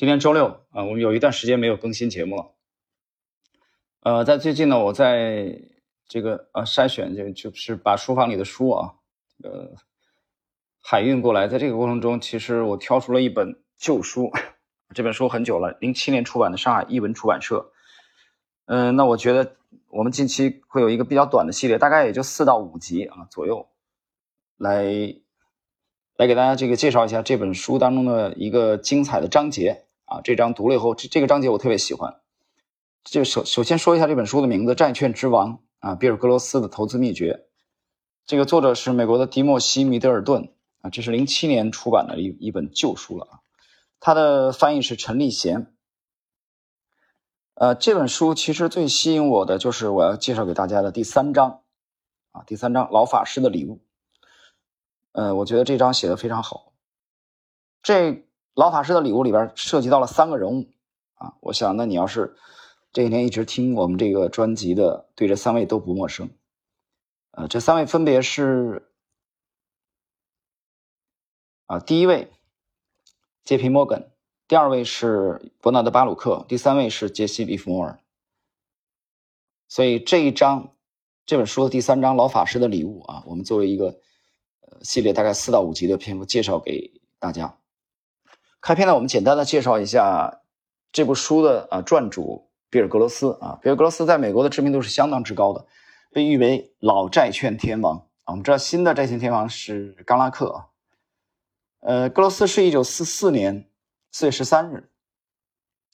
今天周六啊，我们有一段时间没有更新节目了。呃，在最近呢，我在这个呃筛选，就就是把书房里的书啊，呃，海运过来。在这个过程中，其实我挑出了一本旧书，这本书很久了，零七年出版的，上海译文出版社。嗯，那我觉得我们近期会有一个比较短的系列，大概也就四到五集啊左右，来来给大家这个介绍一下这本书当中的一个精彩的章节啊。这章读了以后，这这个章节我特别喜欢。就首首先说一下这本书的名字《债券之王》啊，比尔·格罗斯的投资秘诀。这个作者是美国的迪莫西·米德尔顿啊，这是零七年出版的一一本旧书了啊。他的翻译是陈立贤。呃，这本书其实最吸引我的就是我要介绍给大家的第三章啊，第三章《老法师的礼物》。呃，我觉得这章写的非常好。这《老法师的礼物》里边涉及到了三个人物啊，我想那你要是。这几年一直听我们这个专辑的，对这三位都不陌生。呃，这三位分别是啊，第一位杰皮·摩根，第二位是伯纳德·巴鲁克，第三位是杰西·利弗莫尔。所以这一章这本书的第三章《老法师的礼物》啊，我们作为一个呃系列，大概四到五集的篇幅介绍给大家。开篇呢，我们简单的介绍一下这部书的啊撰主。比尔·格罗斯啊，比尔·格罗斯在美国的知名度是相当之高的，被誉为老债券天王。我们知道新的债券天王是冈拉克啊。呃，格罗斯是一九四四年四月十三日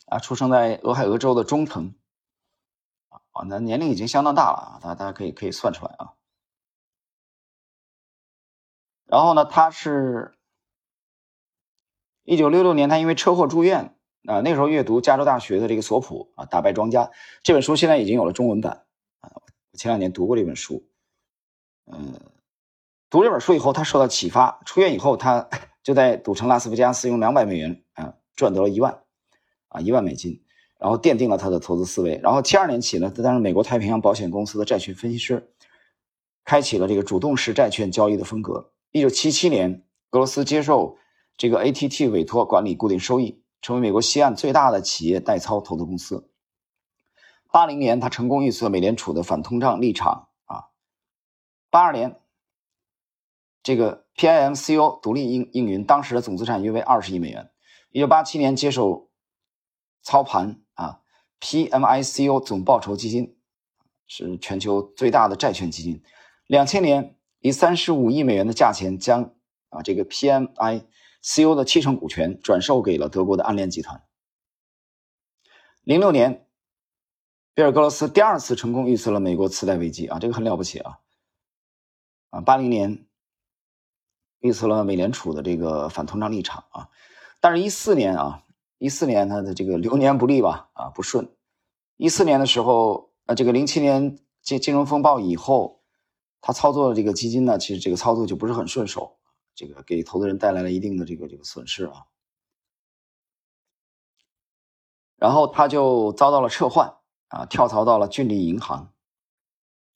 啊，出生在俄亥俄州的中藤啊，那年龄已经相当大了啊，大家大家可以可以算出来啊。然后呢，他是一九六六年，他因为车祸住院。啊，那时候阅读加州大学的这个索普啊，打败庄家这本书现在已经有了中文版啊。我前两年读过这本书，嗯，读这本书以后，他受到启发，出院以后，他就在赌城拉斯维加斯用两百美元啊赚得了一万啊一万美金，然后奠定了他的投资思维。然后七二年起呢，他担任美国太平洋保险公司的债券分析师，开启了这个主动式债券交易的风格。一九七七年，格罗斯接受这个 ATT 委托管理固定收益。成为美国西岸最大的企业代操投资公司。八零年，他成功预测美联储的反通胀立场啊。八二年，这个 PIMCO 独立应应云，当时的总资产约为二十亿美元。一九八七年，接手操盘啊，PMICO 总报酬基金是全球最大的债券基金。两千年，以三十五亿美元的价钱将啊这个 PMI。C.O. 的七成股权转售给了德国的安联集团。零六年，比尔·格罗斯第二次成功预测了美国次贷危机啊，这个很了不起啊！啊，八零年预测了美联储的这个反通胀立场啊，但是，一四年啊，一四年他的这个流年不利吧啊，不顺。一四年的时候，呃，这个零七年金金融风暴以后，他操作的这个基金呢，其实这个操作就不是很顺手。这个给投资人带来了一定的这个这个损失啊，然后他就遭到了撤换啊，跳槽到了郡立银行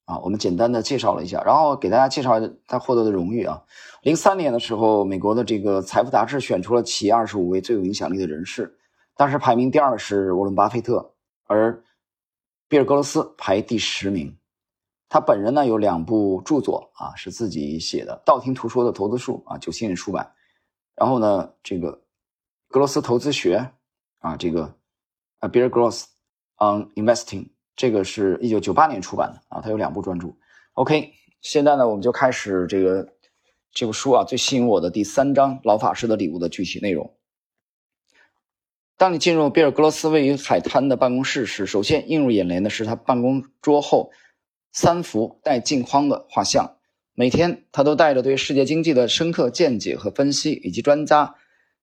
啊。我们简单的介绍了一下，然后给大家介绍他获得的荣誉啊。零三年的时候，美国的这个财富杂志选出了企业二十五位最有影响力的人士，当时排名第二是沃伦巴菲特，而比尔格罗斯排第十名。他本人呢有两部著作啊，是自己写的，《道听途说的投资术》啊，九七年出版。然后呢，这个《格罗斯投资学》啊，这个啊，Bill Gross on Investing，这个是一九九八年出版的啊，他有两部专著。OK，现在呢，我们就开始这个这部书啊最吸引我的第三章《老法师的礼物》的具体内容。当你进入比尔·格罗斯位于海滩的办公室时，首先映入眼帘的是他办公桌后。三幅带镜框的画像，每天他都带着对世界经济的深刻见解和分析，以及专家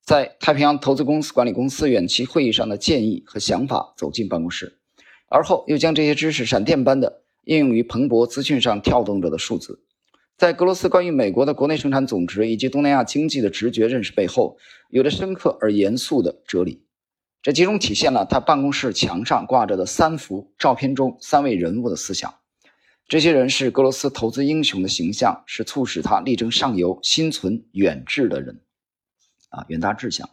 在太平洋投资公司管理公司远期会议上的建议和想法走进办公室，而后又将这些知识闪电般的应用于蓬勃资讯上跳动着的数字。在格罗斯关于美国的国内生产总值以及东南亚经济的直觉认识背后，有着深刻而严肃的哲理，这集中体现了他办公室墙上挂着的三幅照片中三位人物的思想。这些人是格罗斯投资英雄的形象，是促使他力争上游、心存远志的人，啊，远大志向。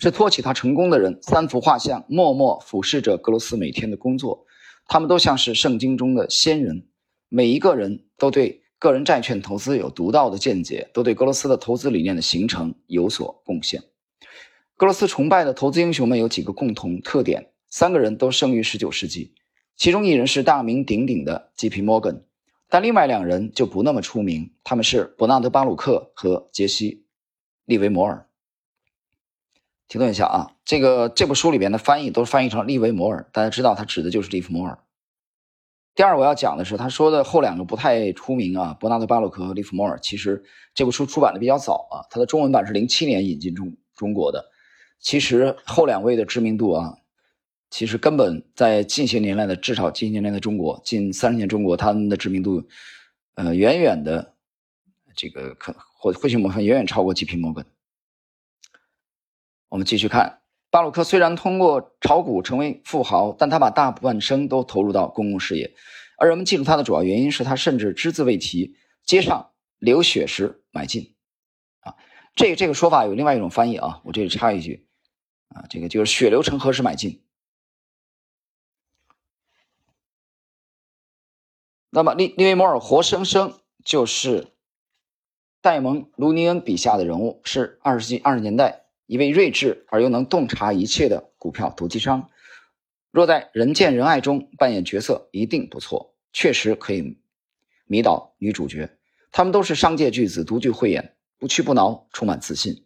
是托起他成功的人。三幅画像默默俯视着格罗斯每天的工作，他们都像是圣经中的先人，每一个人都对个人债券投资有独到的见解，都对格罗斯的投资理念的形成有所贡献。格罗斯崇拜的投资英雄们有几个共同特点：三个人都生于19世纪，其中一人是大名鼎鼎的 J.P. Morgan。但另外两人就不那么出名，他们是伯纳德·巴鲁克和杰西·利维摩尔。停顿一下啊，这个这部书里边的翻译都翻译成利维摩尔，大家知道他指的就是利弗摩尔。第二，我要讲的是他说的后两个不太出名啊，伯纳德·巴鲁克和利弗摩尔。其实这部书出版的比较早啊，它的中文版是零七年引进中中国的。其实后两位的知名度啊。其实根本在近些年来的，至少近些年来的中国，近三十年中国，他们的知名度，呃，远远的，这个可或或许我们远远超过 G.P. 摩根。我们继续看，巴鲁克虽然通过炒股成为富豪，但他把大半生都投入到公共事业，而人们记住他的主要原因是他甚至只字未提街上流血时买进。啊，这这个说法有另外一种翻译啊，我这里插一句，啊，这个就是血流成河时买进。那么利利维摩尔活生生就是戴蒙·卢尼恩笔下的人物，是二十世纪二十年代一位睿智而又能洞察一切的股票投机商。若在人见人爱中扮演角色，一定不错，确实可以迷倒女主角。他们都是商界巨子，独具慧眼，不屈不挠，充满自信。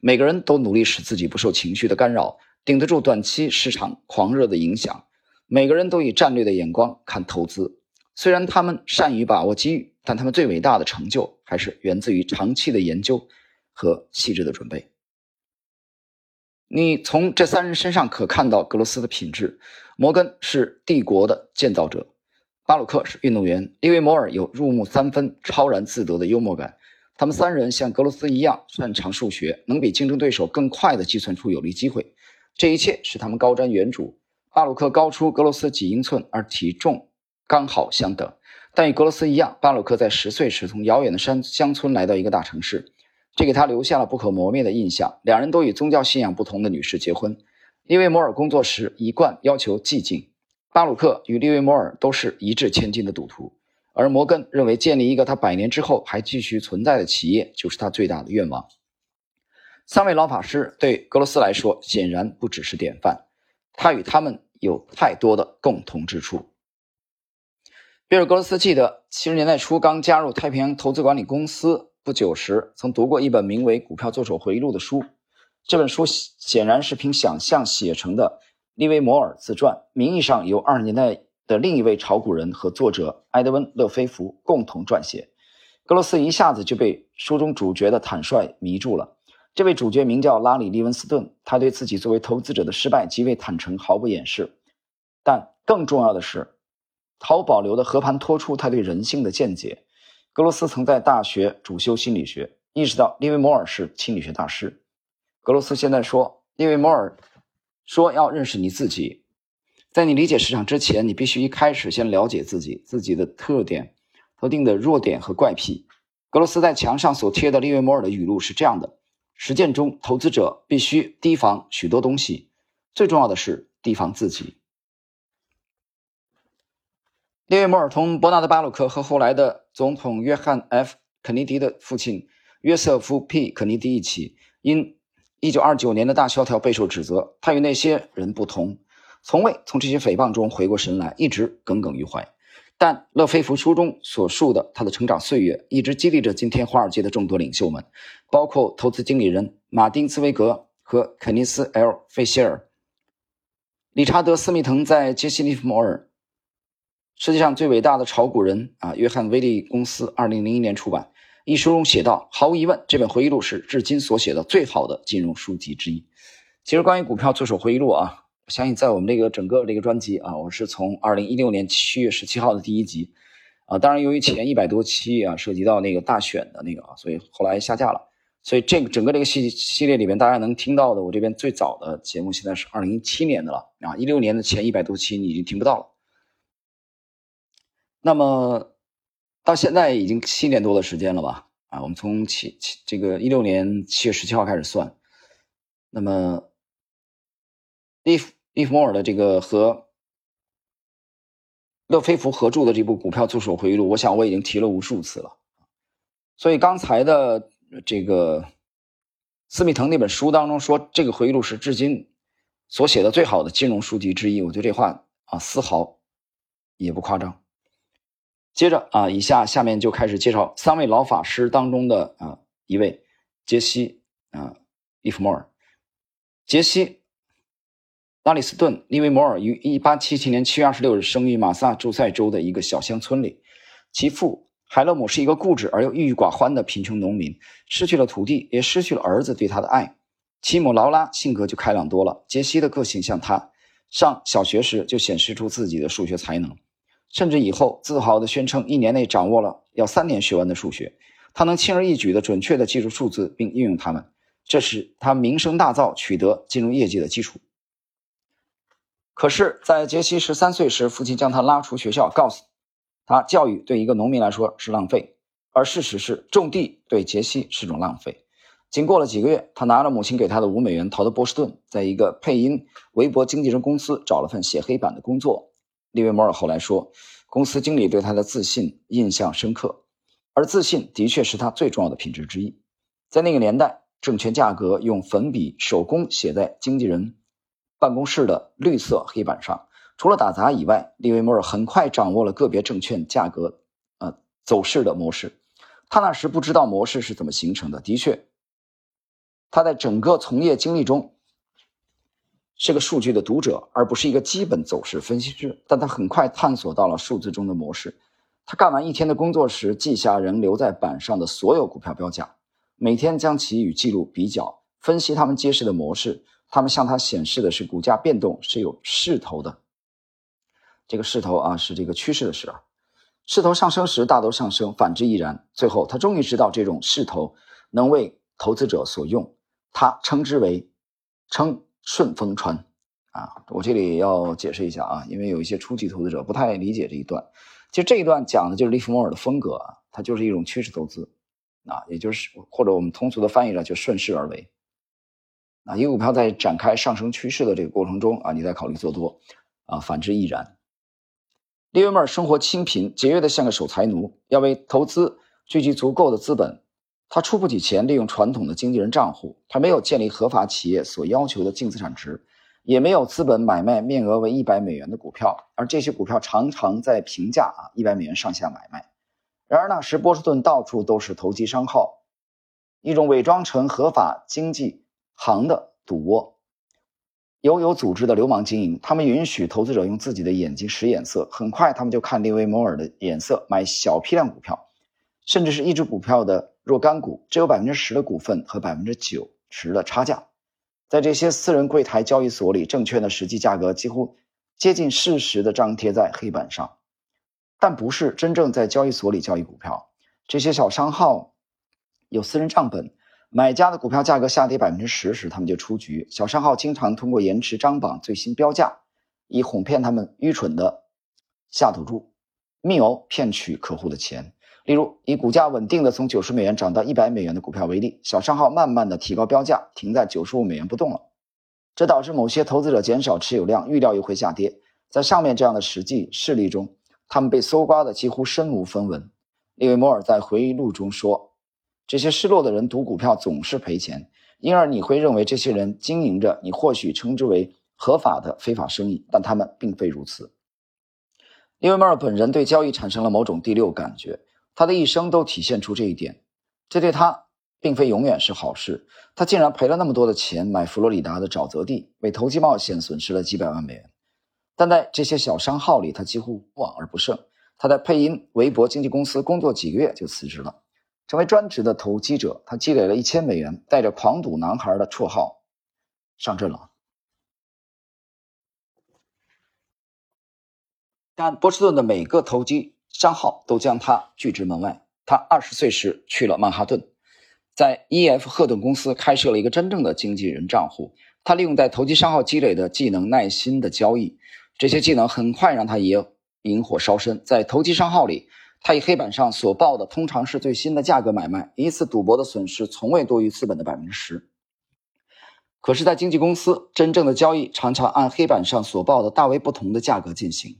每个人都努力使自己不受情绪的干扰，顶得住短期市场狂热的影响。每个人都以战略的眼光看投资。虽然他们善于把握机遇，但他们最伟大的成就还是源自于长期的研究和细致的准备。你从这三人身上可看到格罗斯的品质：摩根是帝国的建造者，巴鲁克是运动员，利维摩尔有入木三分、超然自得的幽默感。他们三人像格罗斯一样擅长数学，能比竞争对手更快地计算出有利机会。这一切使他们高瞻远瞩。巴鲁克高出格罗斯几英寸，而体重。刚好相等，但与格罗斯一样，巴鲁克在十岁时从遥远的山乡村来到一个大城市，这给他留下了不可磨灭的印象。两人都与宗教信仰不同的女士结婚。利维摩尔工作时一贯要求寂静，巴鲁克与利维摩尔都是一掷千金的赌徒，而摩根认为建立一个他百年之后还继续存在的企业就是他最大的愿望。三位老法师对格罗斯来说显然不只是典范，他与他们有太多的共同之处。比尔·格罗斯记得，七十年代初刚加入太平洋投资管理公司不久时，曾读过一本名为《股票作手回忆录》的书。这本书显然是凭想象写成的利维摩尔自传，名义上由二十年代的另一位炒股人和作者埃德温·勒菲弗共同撰写。格罗斯一下子就被书中主角的坦率迷住了。这位主角名叫拉里·利文斯顿，他对自己作为投资者的失败极为坦诚，毫不掩饰。但更重要的是。毫无保留的和盘托出他对人性的见解。格罗斯曾在大学主修心理学，意识到利维摩尔是心理学大师。格罗斯现在说：“利维摩尔说要认识你自己，在你理解市场之前，你必须一开始先了解自己自己的特点、特定的弱点和怪癖。”格罗斯在墙上所贴的利维摩尔的语录是这样的：“实践中，投资者必须提防许多东西，最重要的是提防自己。”利维摩尔同伯纳德·巴鲁克和后来的总统约翰 ·F· 肯尼迪的父亲约瑟夫 ·P· 肯尼迪一起，因1929年的大萧条备受指责。他与那些人不同，从未从这些诽谤中回过神来，一直耿耿于怀。但勒菲弗书中所述的他的成长岁月，一直激励着今天华尔街的众多领袖们，包括投资经理人马丁·茨威格和肯尼斯 ·L· 费希尔。理查德·斯密滕在杰西·利弗摩尔。世界上最伟大的炒股人啊，约翰威利公司二零零一年出版一书中写道：“毫无疑问，这本回忆录是至今所写的最好的金融书籍之一。”其实，关于股票作手回忆录啊，我相信在我们这个整个这个专辑啊，我是从二零一六年七月十七号的第一集啊，当然由于前一百多期啊涉及到那个大选的那个啊，所以后来下架了。所以这个整个这个系系列里面，大家能听到的，我这边最早的节目现在是二零一七年的了啊，一六年的前一百多期你已经听不到了。那么，到现在已经七年多的时间了吧？啊，我们从七七这个一六年七月十七号开始算，那么，利弗利弗莫尔的这个和勒菲弗合著的这部《股票助手回忆录》，我想我已经提了无数次了。所以刚才的这个斯密腾那本书当中说，这个回忆录是至今所写的最好的金融书籍之一。我觉得这话啊，丝毫也不夸张。接着啊，以下下面就开始介绍三位老法师当中的啊一位杰西啊利弗莫尔。杰西·拉里斯顿·利维摩尔于1877年7月26日生于马萨诸塞州的一个小乡村里。其父海勒姆是一个固执而又郁郁寡欢的贫穷农民，失去了土地，也失去了儿子对他的爱。其母劳拉性格就开朗多了。杰西的个性像他，上小学时就显示出自己的数学才能，甚至以后自豪地宣称一年内掌握了要三年学完的数学。他能轻而易举地准确地记住数字并应用它们。这是他名声大噪，取得金融业绩的基础。可是，在杰西十三岁时，父亲将他拉出学校，告诉他，教育对一个农民来说是浪费，而事实是，种地对杰西是种浪费。仅过了几个月，他拿了母亲给他的五美元，逃到波士顿，在一个配音韦伯经纪人公司找了份写黑板的工作。利维摩尔后来说，公司经理对他的自信印象深刻，而自信的确是他最重要的品质之一。在那个年代。证券价格用粉笔手工写在经纪人办公室的绿色黑板上。除了打杂以外，利维摩尔很快掌握了个别证券价格呃走势的模式。他那时不知道模式是怎么形成的。的确，他在整个从业经历中是个数据的读者，而不是一个基本走势分析师。但他很快探索到了数字中的模式。他干完一天的工作时，记下仍留在板上的所有股票标价。每天将其与记录比较，分析他们揭示的模式。他们向他显示的是股价变动是有势头的。这个势头啊，是这个趋势的势啊。势头上升时大都上升，反之亦然。最后，他终于知道这种势头能为投资者所用，他称之为“称顺风川”。啊，我这里要解释一下啊，因为有一些初级投资者不太理解这一段。其实这一段讲的就是利弗莫尔的风格啊，它就是一种趋势投资。啊，也就是或者我们通俗的翻译了，就顺势而为。啊，一个股票在展开上升趋势的这个过程中啊，你在考虑做多，啊，反之亦然。利维莫尔生活清贫，节约的像个守财奴，要为投资聚集足够的资本。他出不起钱，利用传统的经纪人账户。他没有建立合法企业所要求的净资产值，也没有资本买卖面额为一百美元的股票，而这些股票常常在平价啊一百美元上下买卖。然而那时，波士顿到处都是投机商号，一种伪装成合法经济行的赌窝，有有组织的流氓经营。他们允许投资者用自己的眼睛使眼色，很快他们就看利维摩尔的眼色，买小批量股票，甚至是一只股票的若干股，只有百分之十的股份和百分之九十的差价。在这些私人柜台交易所里，证券的实际价格几乎接近事实的张贴在黑板上。但不是真正在交易所里交易股票。这些小商号有私人账本，买家的股票价格下跌百分之十时，他们就出局。小商号经常通过延迟张榜最新标价，以哄骗他们愚蠢的下赌注，密谋骗取客户的钱。例如，以股价稳定的从九十美元涨到一百美元的股票为例，小商号慢慢的提高标价，停在九十五美元不动了。这导致某些投资者减少持有量，预料又会下跌。在上面这样的实际事例中。他们被搜刮的几乎身无分文。利维摩尔在回忆录中说：“这些失落的人赌股票总是赔钱，因而你会认为这些人经营着你或许称之为合法的非法生意，但他们并非如此。”利维摩尔本人对交易产生了某种第六感觉，他的一生都体现出这一点。这对他并非永远是好事。他竟然赔了那么多的钱买佛罗里达的沼泽地，为投机冒险损失了几百万美元。但在这些小商号里，他几乎无往而不胜。他在配音韦伯经纪公司工作几个月就辞职了，成为专职的投机者。他积累了一千美元，带着“狂赌男孩”的绰号上阵了。但波士顿的每个投机商号都将他拒之门外。他二十岁时去了曼哈顿，在 E.F. 赫顿公司开设了一个真正的经纪人账户。他利用在投机商号积累的技能，耐心的交易。这些技能很快让他也引火烧身。在投机商号里，他以黑板上所报的通常是最新的价格买卖，一次赌博的损失从未多于资本的百分之十。可是，在经纪公司，真正的交易常常按黑板上所报的大为不同的价格进行。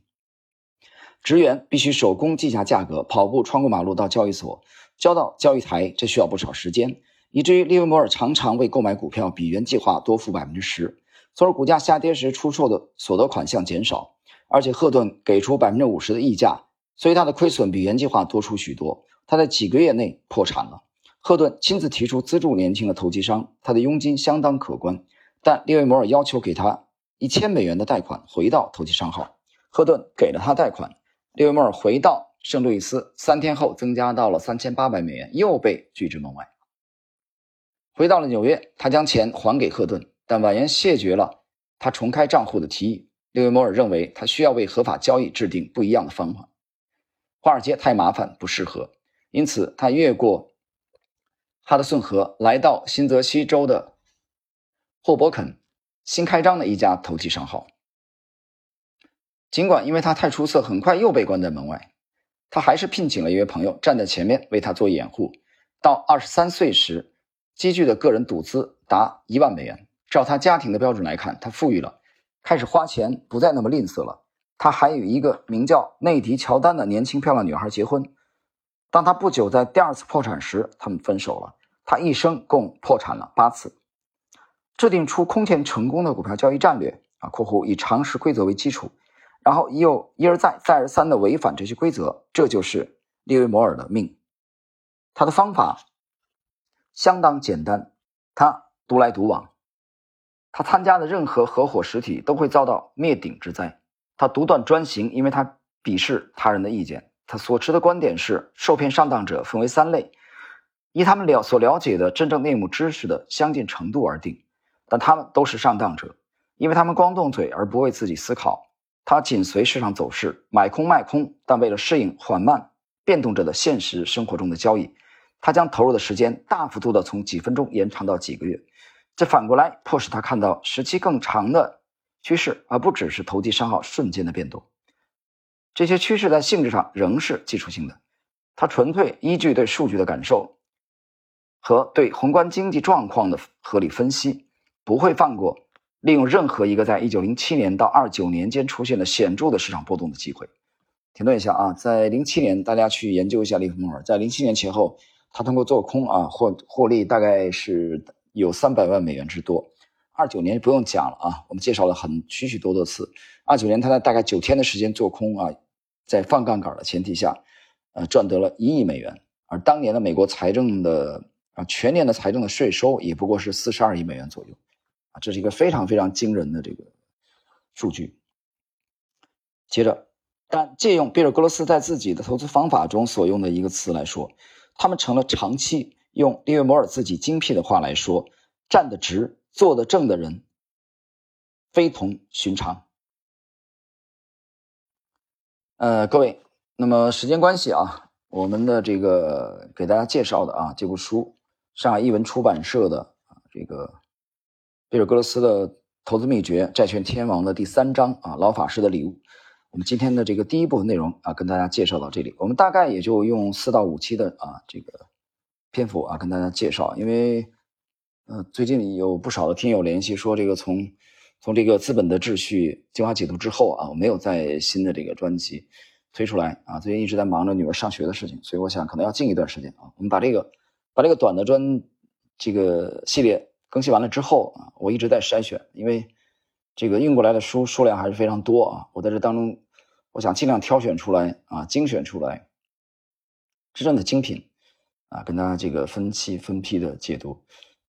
职员必须手工记下价格，跑步穿过马路到交易所，交到交易台，这需要不少时间，以至于利维摩尔常常为购买股票比原计划多付百分之十，从而股价下跌时出售的所得款项减少。而且赫顿给出百分之五十的溢价，所以他的亏损比原计划多出许多。他在几个月内破产了。赫顿亲自提出资助年轻的投机商，他的佣金相当可观，但利维摩尔要求给他一千美元的贷款回到投机商号。赫顿给了他贷款，利维摩尔回到圣路易斯，三天后增加到了三千八百美元，又被拒之门外。回到了纽约，他将钱还给赫顿，但婉言谢绝了他重开账户的提议。六月摩尔认为他需要为合法交易制定不一样的方法，华尔街太麻烦，不适合，因此他越过。哈德逊河来到新泽西州的霍伯肯新开张的一家投机商号。尽管因为他太出色，很快又被关在门外，他还是聘请了一位朋友站在前面为他做掩护。到二十三岁时，积聚的个人赌资达一万美元。照他家庭的标准来看，他富裕了，开始花钱不再那么吝啬了。他还与一个名叫内迪·乔丹的年轻漂亮女孩结婚。当他不久在第二次破产时，他们分手了。他一生共破产了八次，制定出空前成功的股票交易战略啊（括弧以常识规则为基础），然后又一而再、再而三的违反这些规则，这就是利维摩尔的命。他的方法相当简单，他独来独往，他参加的任何合伙实体都会遭到灭顶之灾。他独断专行，因为他鄙视他人的意见。他所持的观点是：受骗上当者分为三类，依他们了所了解的真正内幕知识的相近程度而定。但他们都是上当者，因为他们光动嘴而不为自己思考。他紧随市场走势，买空卖空，但为了适应缓慢变动着的现实生活中的交易，他将投入的时间大幅度的从几分钟延长到几个月。这反过来迫使他看到时期更长的趋势，而不只是投机商号瞬间的变动。这些趋势在性质上仍是技术性的，它纯粹依据对数据的感受和对宏观经济状况的合理分析，不会放过利用任何一个在1907年到29年间出现的显著的市场波动的机会。停顿一下啊，在07年，大家去研究一下利弗莫尔，在07年前后，他通过做空啊获获利大概是有300万美元之多。29年不用讲了啊，我们介绍了很许许多多次。29年他在大概九天的时间做空啊。在放杠杆的前提下，呃，赚得了一亿美元，而当年的美国财政的啊全年的财政的税收也不过是四十二亿美元左右，这是一个非常非常惊人的这个数据。接着，但借用比尔·格罗斯在自己的投资方法中所用的一个词来说，他们成了长期用利维摩尔自己精辟的话来说，站得直、坐得正的人，非同寻常。呃，各位，那么时间关系啊，我们的这个给大家介绍的啊这部书，上海译文出版社的啊这个比尔·格罗斯的《投资秘诀：债券天王》的第三章啊，老法师的礼物。我们今天的这个第一部分内容啊，跟大家介绍到这里。我们大概也就用四到五期的啊这个篇幅啊，跟大家介绍。因为呃，最近有不少的听友联系说，这个从从这个资本的秩序精华解读之后啊，我没有在新的这个专辑推出来啊，最近一直在忙着女儿上学的事情，所以我想可能要静一段时间啊。我们把这个把这个短的专这个系列更新完了之后啊，我一直在筛选，因为这个运过来的书数量还是非常多啊。我在这当中，我想尽量挑选出来啊，精选出来真正的精品啊，跟大家这个分期分批的解读。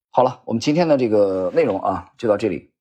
好了，我们今天的这个内容啊，就到这里。